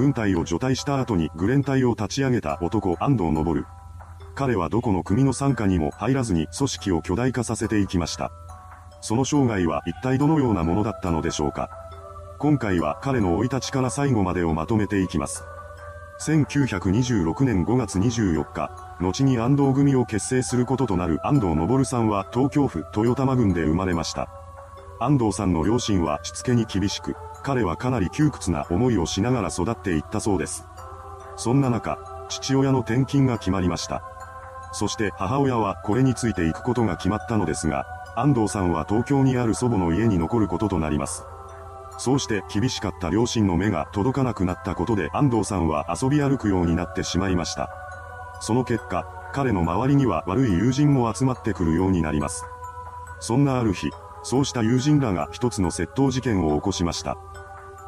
軍隊を除隊した後にグレン隊を立ち上げた男安藤昇。彼はどこの組の参加にも入らずに組織を巨大化させていきました。その生涯は一体どのようなものだったのでしょうか。今回は彼の生い立ちから最後までをまとめていきます。1926年5月24日、後に安藤組を結成することとなる安藤昇さんは東京府豊玉郡で生まれました。安藤さんの両親はしつけに厳しく、彼はかなり窮屈な思いをしながら育っていったそうです。そんな中、父親の転勤が決まりました。そして母親はこれについていくことが決まったのですが、安藤さんは東京にある祖母の家に残ることとなります。そうして厳しかった両親の目が届かなくなったことで安藤さんは遊び歩くようになってしまいました。その結果、彼の周りには悪い友人も集まってくるようになります。そんなある日、そうした友人らが一つの窃盗事件を起こしました。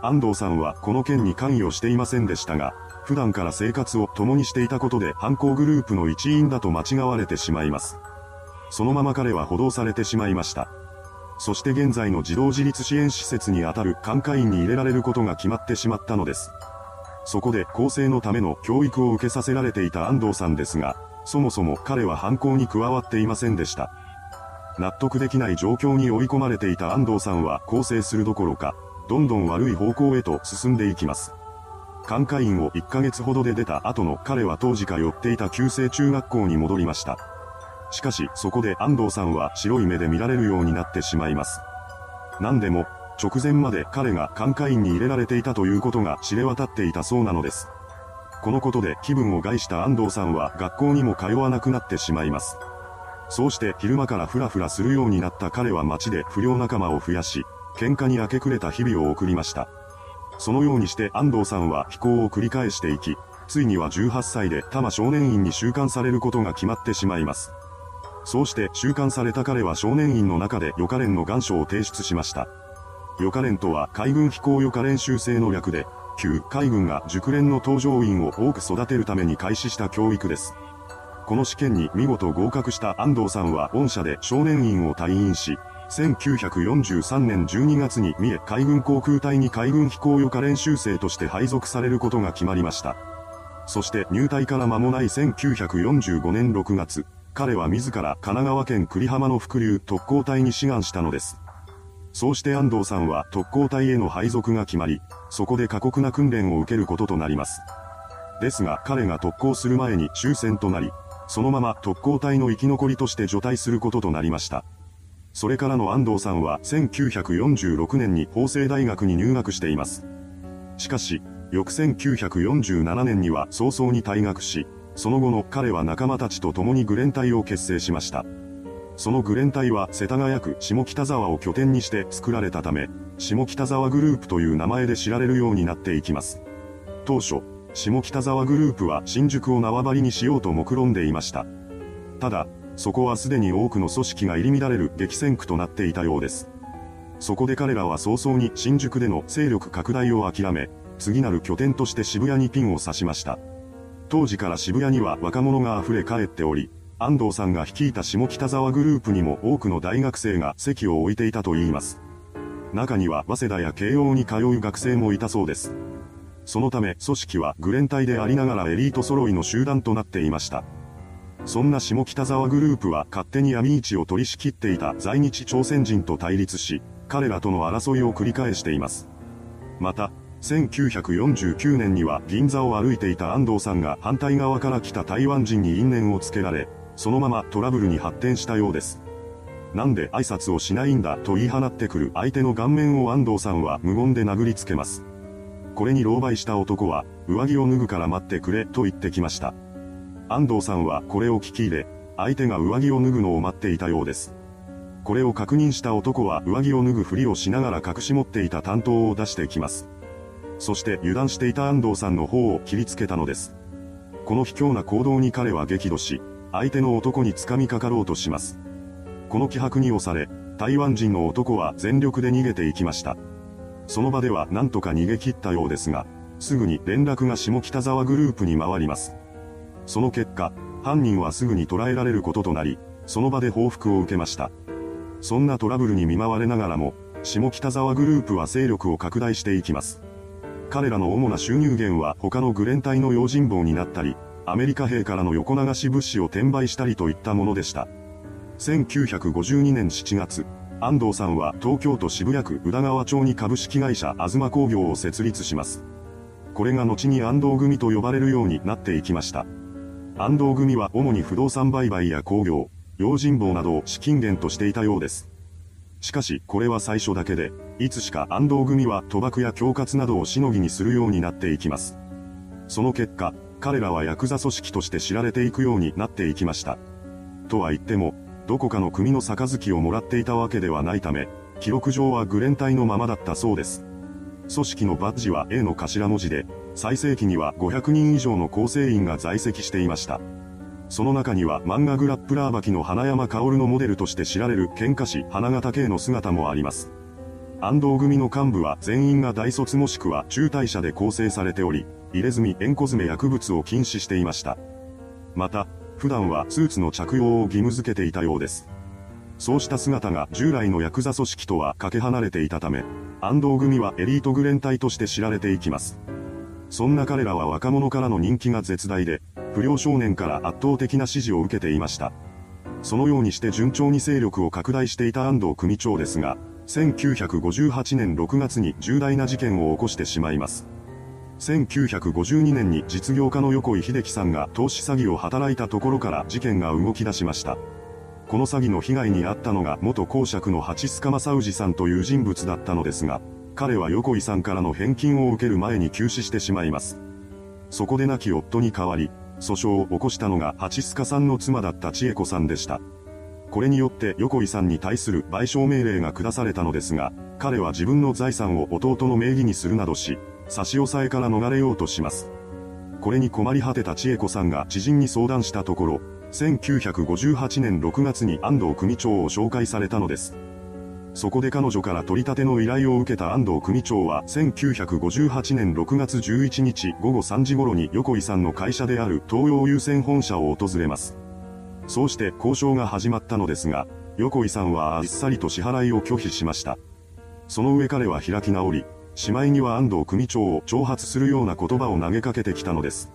安藤さんはこの件に関与していませんでしたが、普段から生活を共にしていたことで犯行グループの一員だと間違われてしまいます。そのまま彼は補導されてしまいました。そして現在の児童自立支援施設にあたる管会員に入れられることが決まってしまったのです。そこで更生のための教育を受けさせられていた安藤さんですが、そもそも彼は犯行に加わっていませんでした。納得できない状況に追い込まれていた安藤さんは更生するどころか、どんどん悪い方向へと進んでいきます。管会員を1ヶ月ほどで出た後の彼は当時通っていた旧制中学校に戻りました。しかしそこで安藤さんは白い目で見られるようになってしまいます。何でも、直前まで彼が管会員に入れられていたということが知れ渡っていたそうなのです。このことで気分を害した安藤さんは学校にも通わなくなってしまいます。そうして昼間からフラフラするようになった彼は街で不良仲間を増やし、喧嘩に明け暮れた日々を送りました。そのようにして安藤さんは飛行を繰り返していき、ついには18歳で多摩少年院に収監されることが決まってしまいます。そうして収監された彼は少年院の中で予科練の願書を提出しました。予科練とは海軍飛行予科練習生の略で、旧海軍が熟練の搭乗員を多く育てるために開始した教育です。この試験に見事合格した安藤さんは御社で少年院を退院し、1943年12月に三重海軍航空隊に海軍飛行予科練習生として配属されることが決まりました。そして入隊から間もない1945年6月、彼は自ら神奈川県栗浜の伏流特攻隊に志願したのです。そうして安藤さんは特攻隊への配属が決まり、そこで過酷な訓練を受けることとなります。ですが彼が特攻する前に終戦となり、そのまま特攻隊の生き残りとして除隊することとなりました。それからの安藤さんは1946年に法政大学に入学しています。しかし、翌1947年には早々に退学し、その後の彼は仲間たちと共にグレン隊を結成しました。そのグレン隊は世田谷区下北沢を拠点にして作られたため、下北沢グループという名前で知られるようになっていきます。当初、下北沢グループは新宿を縄張りにしようと目論んでいました。ただ、そこはすでに多くの組織が入り乱れる激戦区となっていたようです。そこで彼らは早々に新宿での勢力拡大を諦め、次なる拠点として渋谷にピンを刺しました。当時から渋谷には若者が溢れ返っており、安藤さんが率いた下北沢グループにも多くの大学生が席を置いていたと言います。中には早稲田や慶応に通う学生もいたそうです。そのため組織はグレン隊でありながらエリート揃いの集団となっていました。そんな下北沢グループは勝手に闇市を取り仕切っていた在日朝鮮人と対立し、彼らとの争いを繰り返しています。また、1949年には銀座を歩いていた安藤さんが反対側から来た台湾人に因縁をつけられ、そのままトラブルに発展したようです。なんで挨拶をしないんだと言い放ってくる相手の顔面を安藤さんは無言で殴りつけます。これに狼狽した男は、上着を脱ぐから待ってくれと言ってきました。安藤さんはこれを聞き入れ、相手が上着を脱ぐのを待っていたようです。これを確認した男は上着を脱ぐふりをしながら隠し持っていた担当を出してきます。そして油断していた安藤さんの方を切りつけたのです。この卑怯な行動に彼は激怒し、相手の男に掴みかかろうとします。この気迫に押され、台湾人の男は全力で逃げていきました。その場では何とか逃げ切ったようですが、すぐに連絡が下北沢グループに回ります。その結果、犯人はすぐに捕らえられることとなり、その場で報復を受けました。そんなトラブルに見舞われながらも、下北沢グループは勢力を拡大していきます。彼らの主な収入源は他のグレン隊の用心棒になったり、アメリカ兵からの横流し物資を転売したりといったものでした。1952年7月、安藤さんは東京都渋谷区宇田川町に株式会社東工業を設立します。これが後に安藤組と呼ばれるようになっていきました。安藤組は主に不動産売買や工業、用心棒などを資金源としていたようです。しかし、これは最初だけで、いつしか安藤組は賭博や恐喝などをしのぎにするようになっていきます。その結果、彼らはヤクザ組織として知られていくようになっていきました。とは言っても、どこかの組の杯をもらっていたわけではないため、記録上はグレン隊のままだったそうです。組織のバッジは A の頭文字で、最盛期には500人以上の構成員が在籍していました。その中には漫画グラップラーバキの花山薫のモデルとして知られる喧嘩師花形系の姿もあります。安藤組の幹部は全員が大卒もしくは中退者で構成されており、入れ墨塩コ詰薬物を禁止していました。また、普段はスーツの着用を義務付けていたようです。そうした姿が従来のヤクザ組織とはかけ離れていたため、安藤組はエリートグレン隊として知られていきます。そんな彼らは若者からの人気が絶大で、不良少年から圧倒的な支持を受けていました。そのようにして順調に勢力を拡大していた安藤組長ですが、1958年6月に重大な事件を起こしてしまいます。1952年に実業家の横井秀樹さんが投資詐欺を働いたところから事件が動き出しました。この詐欺の被害に遭ったのが元公爵の八須賀正氏さんという人物だったのですが、彼は横井さんからの返金を受ける前に急死してしまいます。そこで亡き夫に代わり、訴訟を起こしたのが八須賀さんの妻だった千恵子さんでした。これによって横井さんに対する賠償命令が下されたのですが、彼は自分の財産を弟の名義にするなどし、差し押さえから逃れようとします。これに困り果てた千恵子さんが知人に相談したところ、1958年6月に安藤組長を紹介されたのです。そこで彼女から取り立ての依頼を受けた安藤組長は1958年6月11日午後3時頃に横井さんの会社である東洋優先本社を訪れます。そうして交渉が始まったのですが、横井さんはあっさりと支払いを拒否しました。その上彼は開き直り、しまいには安藤組長を挑発するような言葉を投げかけてきたのです。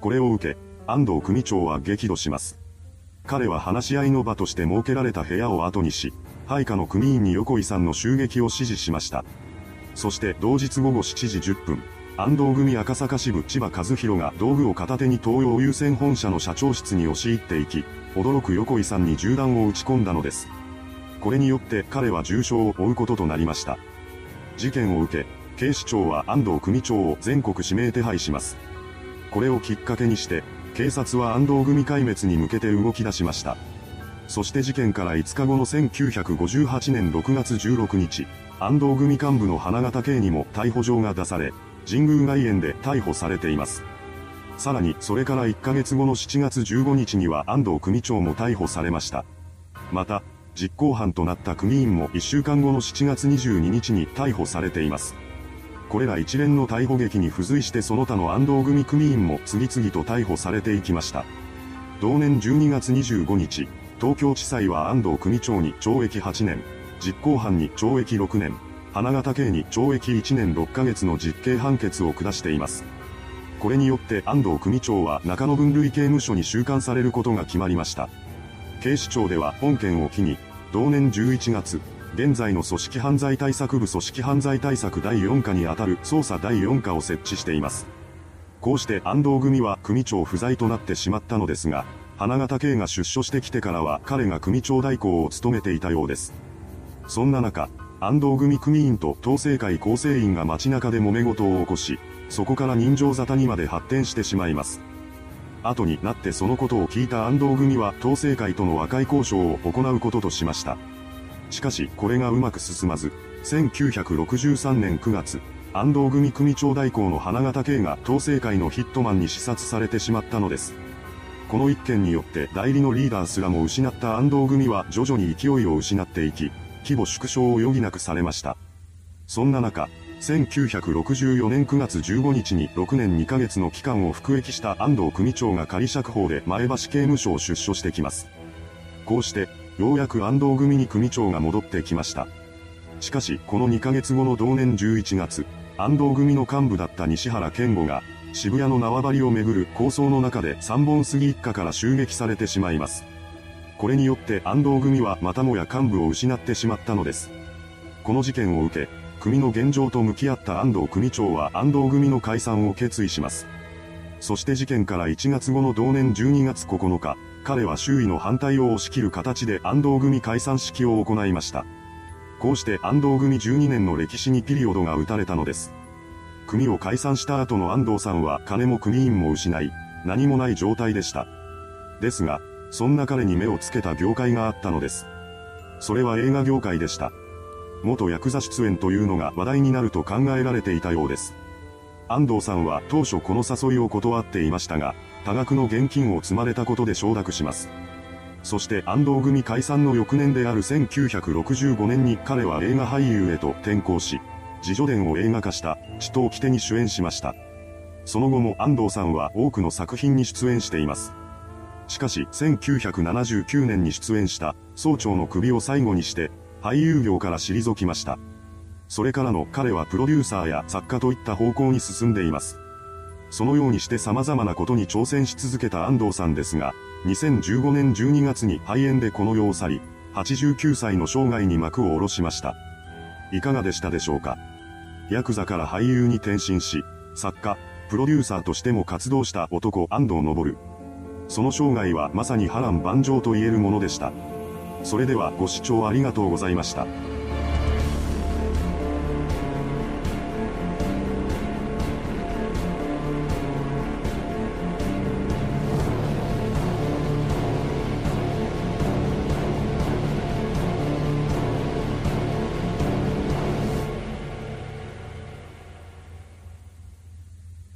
これを受け、安藤組長は激怒します。彼は話し合いの場として設けられた部屋を後にし、配下の組員に横井さんの襲撃を指示しました。そして同日午後7時10分、安藤組赤坂支部千葉和弘が道具を片手に東洋優先本社の社長室に押し入っていき、驚く横井さんに銃弾を撃ち込んだのです。これによって彼は重傷を負うこととなりました。事件を受け、警視庁は安藤組長を全国指名手配します。これをきっかけにして、警察は安藤組壊滅に向けて動き出しました。そして事件から5日後の1958年6月16日、安藤組幹部の花形系にも逮捕状が出され、神宮外苑で逮捕されています。さらに、それから1ヶ月後の7月15日には安藤組長も逮捕されました。また、実行犯となった組員も1週間後の7月22日に逮捕されています。これら一連の逮捕劇に付随してその他の安藤組組員も次々と逮捕されていきました。同年12月25日、東京地裁は安藤組長に懲役8年、実行犯に懲役6年、花形刑に懲役1年6ヶ月の実刑判決を下しています。これによって安藤組長は中野分類刑務所に収監されることが決まりました。警視庁では本件を機に、同年11月、現在の組織犯罪対策部組織犯罪対策第4課にあたる捜査第4課を設置しています。こうして安藤組は組長不在となってしまったのですが、花形圭が出所してきてからは彼が組長代行を務めていたようです。そんな中、安藤組組員と統制会構成員が街中で揉め事を起こし、そこから人情沙汰にまで発展してしまいます。後になってそのことを聞いた安藤組は統制会との和解交渉を行うこととしました。しかし、これがうまく進まず、1963年9月、安藤組組長代行の花形圭が統制会のヒットマンに視察されてしまったのです。この一件によって代理のリーダーすらも失った安藤組は徐々に勢いを失っていき、規模縮小を余儀なくされました。そんな中、1964年9月15日に6年2ヶ月の期間を服役した安藤組長が仮釈放で前橋刑務所を出所してきます。こうして、ようやく安藤組に組長が戻ってきました。しかし、この2ヶ月後の同年11月、安藤組の幹部だった西原健吾が、渋谷の縄張りをめぐる構想の中で三本杉一家から襲撃されてしまいます。これによって安藤組はまたもや幹部を失ってしまったのです。この事件を受け、組の現状と向き合った安藤組長は安藤組の解散を決意します。そして事件から1月後の同年12月9日、彼は周囲の反対を押し切る形で安藤組解散式を行いました。こうして安藤組12年の歴史にピリオドが打たれたのです。組を解散した後の安藤さんは金も組員も失い、何もない状態でした。ですが、そんな彼に目をつけた業界があったのです。それは映画業界でした。元ヤクザ出演というのが話題になると考えられていたようです。安藤さんは当初この誘いを断っていましたが、多額の現金を積まれたことで承諾します。そして安藤組解散の翌年である1965年に彼は映画俳優へと転向し、自助伝を映画化した地頭起手に主演しました。その後も安藤さんは多くの作品に出演しています。しかし1979年に出演した総長の首を最後にして俳優業から退きました。それからの彼はプロデューサーや作家といった方向に進んでいます。そのようにして様々なことに挑戦し続けた安藤さんですが、2015年12月に肺炎でこの世を去り、89歳の生涯に幕を下ろしました。いかがでしたでしょうか？ヤクザから俳優に転身し、作家、プロデューサーとしても活動した男安藤昇。その生涯はまさに波乱万丈と言えるものでした。それではご視聴ありがとうございました。